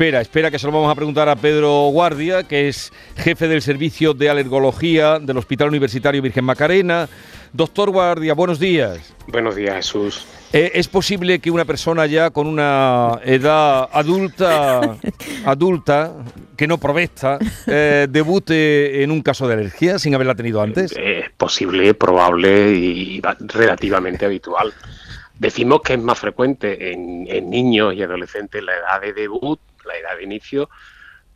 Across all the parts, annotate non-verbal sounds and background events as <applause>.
Espera, espera que se lo vamos a preguntar a Pedro Guardia, que es jefe del servicio de alergología del Hospital Universitario Virgen Macarena. Doctor Guardia, buenos días. Buenos días, Jesús. Eh, ¿Es posible que una persona ya con una edad adulta, <laughs> adulta, que no provesta, eh, debute en un caso de alergia sin haberla tenido antes? Es posible, probable y relativamente habitual. Decimos que es más frecuente en, niños y adolescentes la edad de debut, la edad de inicio,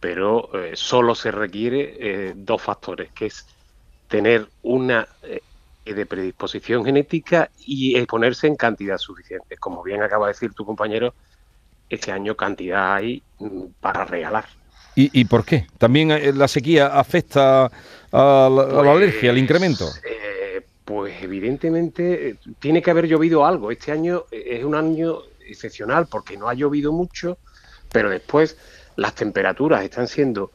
pero eh, solo se requiere eh, dos factores, que es tener una eh, de predisposición genética y exponerse en cantidad suficiente. Como bien acaba de decir tu compañero, este año cantidad hay mm, para regalar. ¿Y, por qué? ¿También la sequía afecta a la, alergia, al incremento? Pues evidentemente tiene que haber llovido algo. Este año es un año excepcional porque no ha llovido mucho, pero después las temperaturas están siendo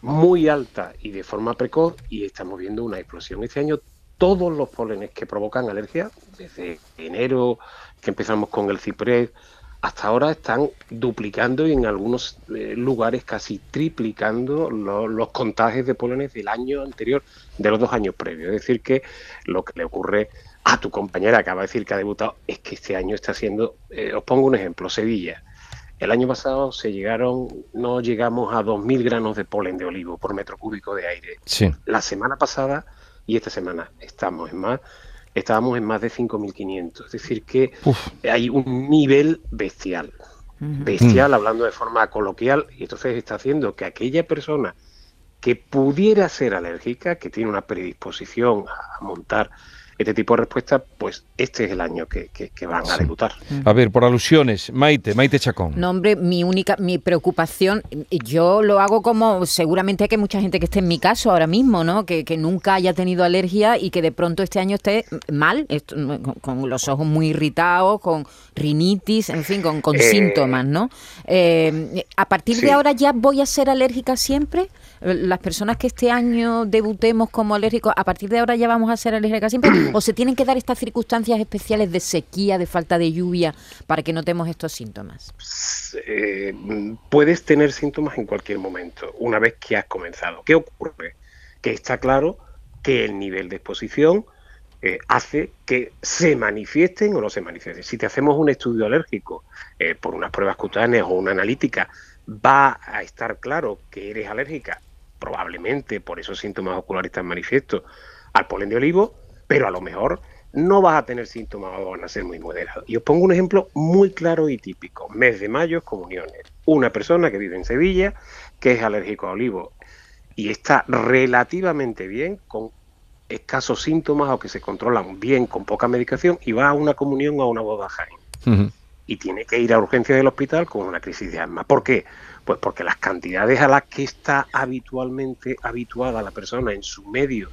muy altas y de forma precoz y estamos viendo una explosión. Este año todos los pólenes que provocan alergia, desde enero que empezamos con el ciprés, hasta ahora están duplicando y en algunos eh, lugares casi triplicando los contagios de pólenes del año anterior, de los dos años previos. Es decir, que lo que le ocurre a tu compañera, acaba de decir que ha debutado, es que este año está siendo, eh, os pongo un ejemplo, Sevilla. El año pasado se llegaron, no llegamos a 2.000 granos de polen de olivo por metro cúbico de aire. Sí. La semana pasada y esta semana estamos en más estábamos en más de 5.500. Es decir, que hay un nivel bestial. Bestial, hablando de forma coloquial, y entonces está haciendo que aquella persona que pudiera ser alérgica, que tiene una predisposición a montar este tipo de respuestas, pues este es el año que, van a debutar. A ver, por alusiones, Maite, Maite Chacón. No, hombre, mi única, mi preocupación, yo lo hago como seguramente hay que mucha gente que esté en mi caso ahora mismo, ¿no? Que, nunca haya tenido alergia y que de pronto este año esté mal, con, los ojos muy irritados, con rinitis, en fin, con, eh, síntomas, ¿no? Eh, a partir de ahora ya voy a ser alérgica siempre las personas que este año debutemos como alérgicos, a partir de ahora ya vamos a ser alérgicas siempre, o se tienen que dar estas circunstancias especiales de sequía, de falta de lluvia, para que notemos estos síntomas? Eh, puedes tener síntomas en cualquier momento, una vez que has comenzado. ¿Qué ocurre? Que está claro que el nivel de exposición eh, hace que se manifiesten o no se manifiesten. Si te hacemos un estudio alérgico eh, por unas pruebas cutáneas o una analítica, va a estar claro que eres alérgica probablemente por esos síntomas oculares tan manifiestos al polen de olivo, pero a lo mejor no vas a tener síntomas o van a ser muy moderados. Y os pongo un ejemplo muy claro y típico. Mes de mayo, comuniones. Una persona que vive en Sevilla, que es alérgico a olivo y está relativamente bien, con escasos síntomas o que se controlan bien con poca medicación, y va a una comunión o a una boda. Y tiene que ir a urgencia del hospital con una crisis de asma. ¿Por qué? Pues porque las cantidades a las que está habitualmente habituada la persona en su medio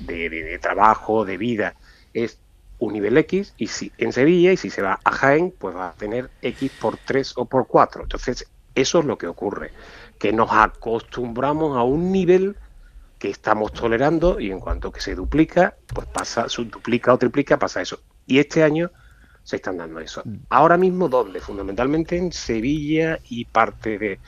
de, trabajo, de vida, es un nivel X y si en Sevilla y si se va a Jaén, pues va a tener X por 3 o por 4. Entonces, eso es lo que ocurre, que nos acostumbramos a un nivel que estamos tolerando y en cuanto que se duplica, pues pasa, duplica o triplica, pasa eso. Y este año se están dando eso. Mm. Ahora mismo, ¿dónde? Fundamentalmente en Sevilla y parte de,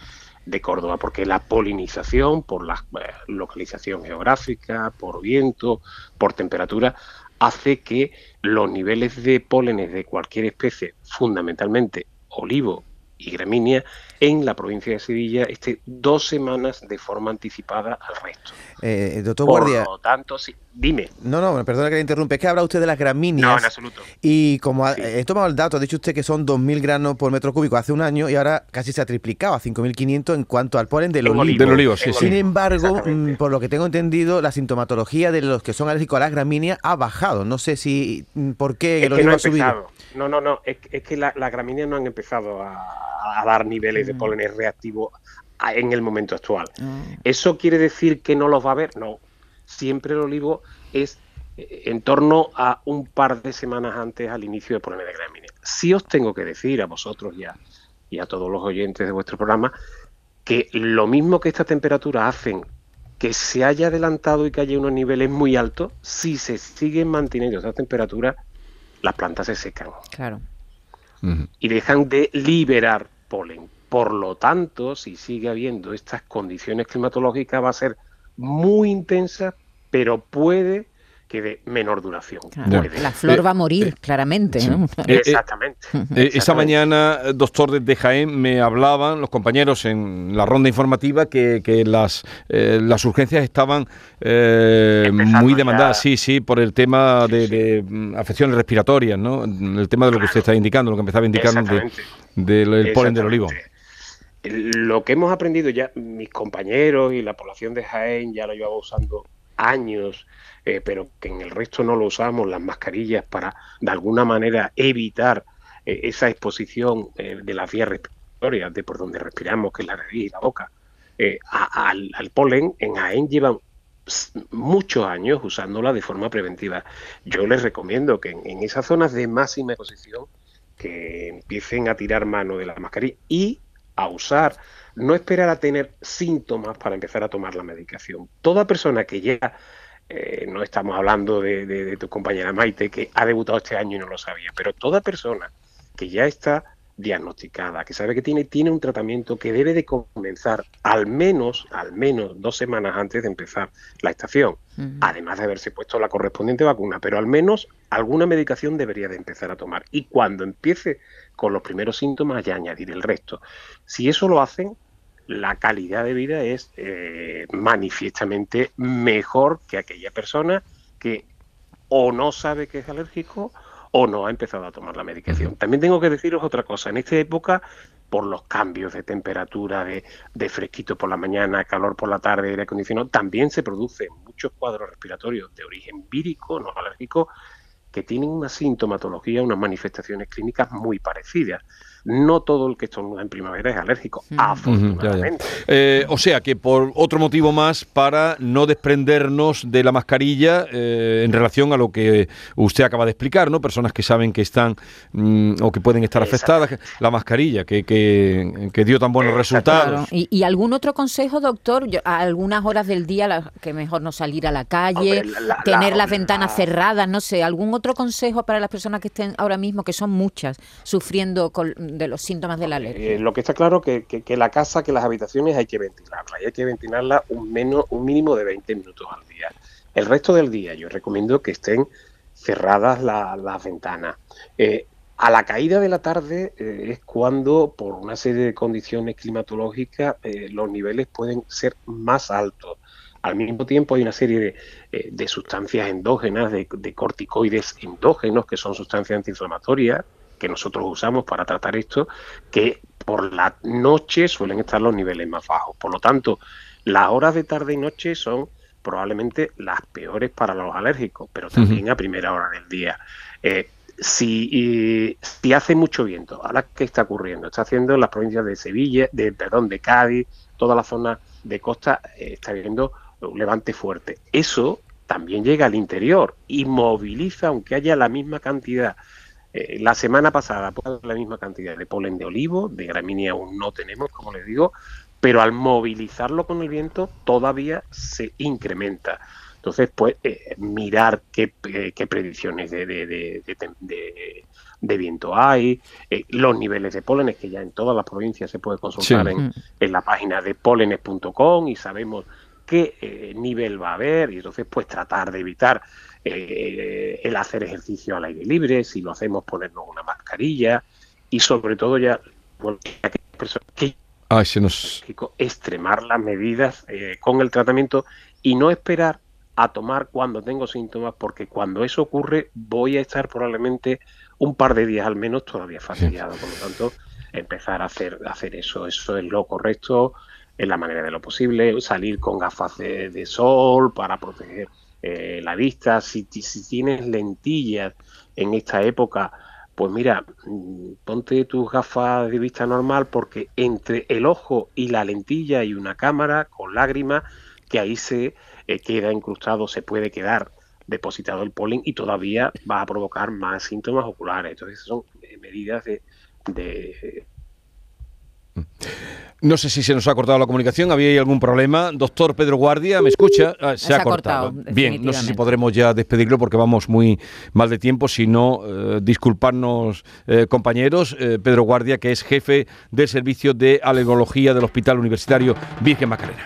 Córdoba, porque la polinización, por la eh, localización geográfica, por viento, por temperatura, hace que los niveles de pólenes de cualquier especie, fundamentalmente olivo y gramínea, en la provincia de Sevilla esté dos semanas de forma anticipada al resto. Eh, doctor Guardia. Por lo tanto, sí. Dime. No, no, perdona que le interrumpe. Es que habla usted de las gramíneas. No, en absoluto. Y como he tomado el dato, ha dicho usted que son 2.000 granos por metro cúbico hace un año y ahora casi se ha triplicado a 5.500 en cuanto al polen del olivo. Del olivo sí, Sin embargo, mm, por lo que tengo entendido, la sintomatología de los que son alérgicos a las gramíneas ha bajado. No sé si mm, por qué el olivo ha, subido. No, no, no. Es, que las gramíneas no han empezado a, dar niveles de mm. polen reactivos en el momento actual. ¿Eso quiere decir que no los va a haber? No siempre el olivo es eh, en torno a un par de semanas antes al inicio del polen de gramínea. Sí os tengo que decir a vosotros ya y a todos los oyentes de vuestro programa que lo mismo que estas temperaturas hacen que se haya adelantado y que haya unos niveles muy altos, si se siguen manteniendo estas temperaturas, las plantas se secan. Claro. Y dejan de liberar polen por lo tanto, si sigue habiendo estas condiciones climatológicas, va a ser muy intensa, pero puede que de menor duración. La flor va a morir, eh, claramente. <laughs> Exactamente. esa mañana, doctor desde Jaén, me hablaban los compañeros en la ronda informativa que, las, eh, las urgencias estaban eh, muy demandadas, sí, sí, por el tema de, mm, afecciones respiratorias, ¿no? El tema de lo que usted está indicando, lo que empezaba a indicar del polen del olivo. Lo que hemos aprendido ya, mis compañeros y la población de Jaén ya lo llevaba usando años eh, pero que en el resto no lo usamos, las mascarillas, para de alguna manera evitar eh, esa exposición eh, de las vías respiratorias, de por donde respiramos, que es la nariz y la boca, al, polen, en AEN llevan muchos años usándola de forma preventiva. Yo les recomiendo que en, esas zonas de máxima exposición que empiecen a tirar mano de la mascarilla y a usar, no esperar a tener síntomas para empezar a tomar la medicación. Toda persona que llega eh, no estamos hablando de, tu compañera Maite, que ha debutado este año y no lo sabía, pero toda persona que ya está diagnosticada, que sabe que tiene, tiene un tratamiento que debe de comenzar al menos, al menos dos semanas antes de empezar la estación, además de haberse puesto la correspondiente vacuna, pero al menos alguna medicación debería de empezar a tomar. Y cuando empiece con los primeros síntomas, ya añadir el resto. Si eso lo hacen, la calidad de vida es eh, manifiestamente mejor que aquella persona que o no sabe que es alérgico o no ha empezado a tomar la medicación. También tengo que deciros otra cosa. En esta época, por los cambios de temperatura, de, de fresquito por la mañana, calor por la tarde, aire acondicionado, también se producen muchos cuadros respiratorios de origen vírico, no alérgico, que tienen una sintomatología, unas manifestaciones clínicas muy parecidas no todo el que estornuda en primavera es alérgico, afortunadamente. Eh, o sea que por otro motivo más para no desprendernos de la mascarilla eh, en relación a lo que usted acaba de explicar, ¿no? Personas que saben que están mm, o que pueden estar afectadas, la mascarilla que, que, dio tan buenos resultados. ¿Y, algún otro consejo, doctor? a algunas horas del día que mejor no salir a la calle, tener las ventanas cerradas, no sé, algún otro consejo para las personas que estén ahora mismo, que son muchas, sufriendo con de los síntomas de la alergia? Eh, lo que está claro que, que, la casa, que las habitaciones hay que ventilarla y hay que ventilarla un, menos, un mínimo de 20 minutos al día. El resto del día yo recomiendo que estén cerradas las ventanas. Eh, a la caída de la tarde eh, es cuando, por una serie de condiciones climatológicas, los niveles pueden ser más altos. Al mismo tiempo hay una serie de, de sustancias endógenas, de, de, corticoides endógenos, que son sustancias antiinflamatorias, que nosotros usamos para tratar esto, que por la noche suelen estar los niveles más bajos. Por lo tanto, las horas de tarde y noche son probablemente las peores para los alérgicos, pero también a primera hora del día. Eh, si, si, hace mucho viento, ahora qué está ocurriendo, está haciendo en las provincias de Sevilla, de perdón, de Cádiz, toda la zona de costa eh, está viendo un levante fuerte. Eso también llega al interior y moviliza, aunque haya la misma cantidad eh, la semana pasada, pues, la misma cantidad de polen de olivo, de gramínea aún no tenemos, como les digo, pero al movilizarlo con el viento todavía se incrementa. Entonces, pues, eh, mirar qué, eh, qué predicciones de, de, viento hay, los niveles de pólenes, que ya en todas las provincias se puede consultar en, en, la página de pólenes.com y sabemos qué nivel va a haber, y entonces, pues, tratar de evitar eh, el hacer ejercicio al aire libre, si lo hacemos ponernos una mascarilla y sobre todo ya que extremar las medidas eh, con el tratamiento y no esperar a tomar cuando tengo síntomas porque cuando eso ocurre voy a estar probablemente un par de días al menos todavía fastidiado, por lo tanto empezar a hacer, hacer eso, eso es lo correcto en la manera de lo posible, salir con gafas de sol para proteger eh, la vista, si, si tienes lentillas en esta época, pues mira, mm, ponte tus gafas de vista normal porque entre el ojo y la lentilla hay una cámara con lágrimas que ahí se eh, queda incrustado, se puede quedar depositado el polen y todavía va a provocar más síntomas oculares. Entonces son eh, medidas de, No sé si se nos ha cortado la comunicación, había algún problema. Doctor Pedro Guardia, ¿me escucha? Ah, se, ha, cortado. Bien, no sé si podremos ya despedirlo porque vamos muy mal de tiempo, si no, eh, disculparnos eh, compañeros. Eh, Pedro Guardia, que es jefe del servicio de alergología del Hospital Universitario Virgen Macarena.